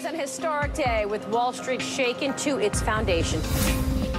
was an historic day with Wall Street shaken to its foundation.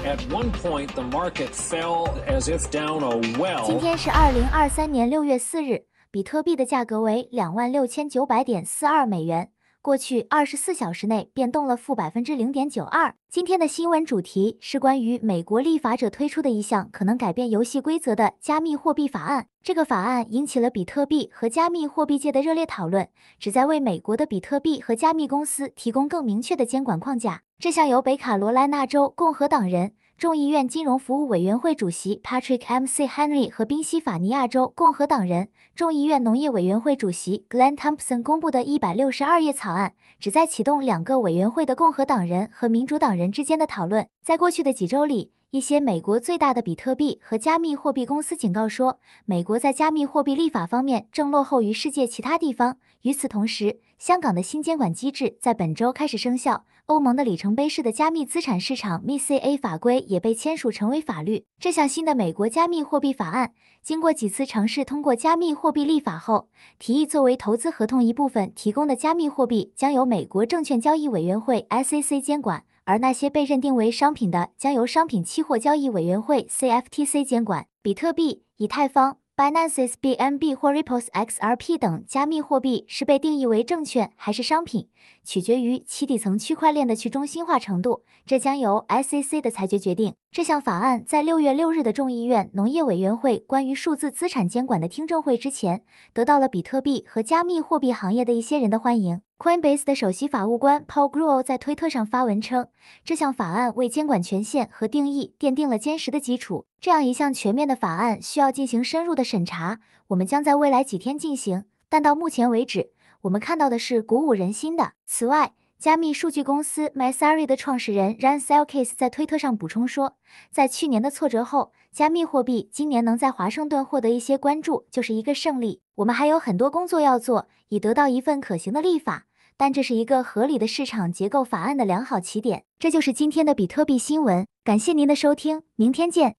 At one point, the market fell as if down a 今 well. 天是二零二三年六月四日，比特币的价格为两万六千九百点四二美元， 过去二十四小时内变动了负百分之零点九二。今天的新闻主题是关于美国立法者推出的一项可能改变游戏规则的加密货币法案。这个法案引起了比特币和加密货币界的热烈讨论，旨在为美国的比特币和加密公司提供更明确的监管框架。这项由北卡罗来纳州共和党人。众议院金融服务委员会主席 Patrick M. C. Henry 和宾夕法尼亚州共和党人众议院农业委员会主席 Glenn Thompson 公布的一百六十二页草案，旨在启动两个委员会的共和党人和民主党人之间的讨论。在过去的几周里，一些美国最大的比特币和加密货币公司警告说，美国在加密货币立法方面正落后于世界其他地方。与此同时，香港的新监管机制在本周开始生效。欧盟的里程碑式的加密资产市场 MiCA 法规也被签署成为法律。这项新的美国加密货币法案经过几次尝试通过加密货币立法后，提议作为投资合同一部分提供的加密货币将由美国证券交易委员会 SEC 监管，而那些被认定为商品的将由商品期货交易委员会 CFTC 监管。比特币、以太坊。Binance BNB 或 Ripple's XRP 等加密货币是被定义为证券还是商品，取决于其底层区块链的去中心化程度，这将由 SEC 的裁决决定。这项法案在六月六日的众议院农业委员会关于数字资产监管的听证会之前，得到了比特币和加密货币行业的一些人的欢迎。Coinbase 的首席法务官 Paul Grewal 在推特上发文称，这项法案为监管权限和定义奠定了坚实的基础。这样一项全面的法案需要进行深入的审查，我们将在未来几天进行。但到目前为止，我们看到的是鼓舞人心的。此外，加密数据公司 Messari 的创始人 Ran Selkis 在推特上补充说，在去年的挫折后，加密货币今年能在华盛顿获得一些关注，就是一个胜利。我们还有很多工作要做，以得到一份可行的立法，但这是一个合理的市场结构法案的良好起点。这就是今天的比特币新闻，感谢您的收听，明天见。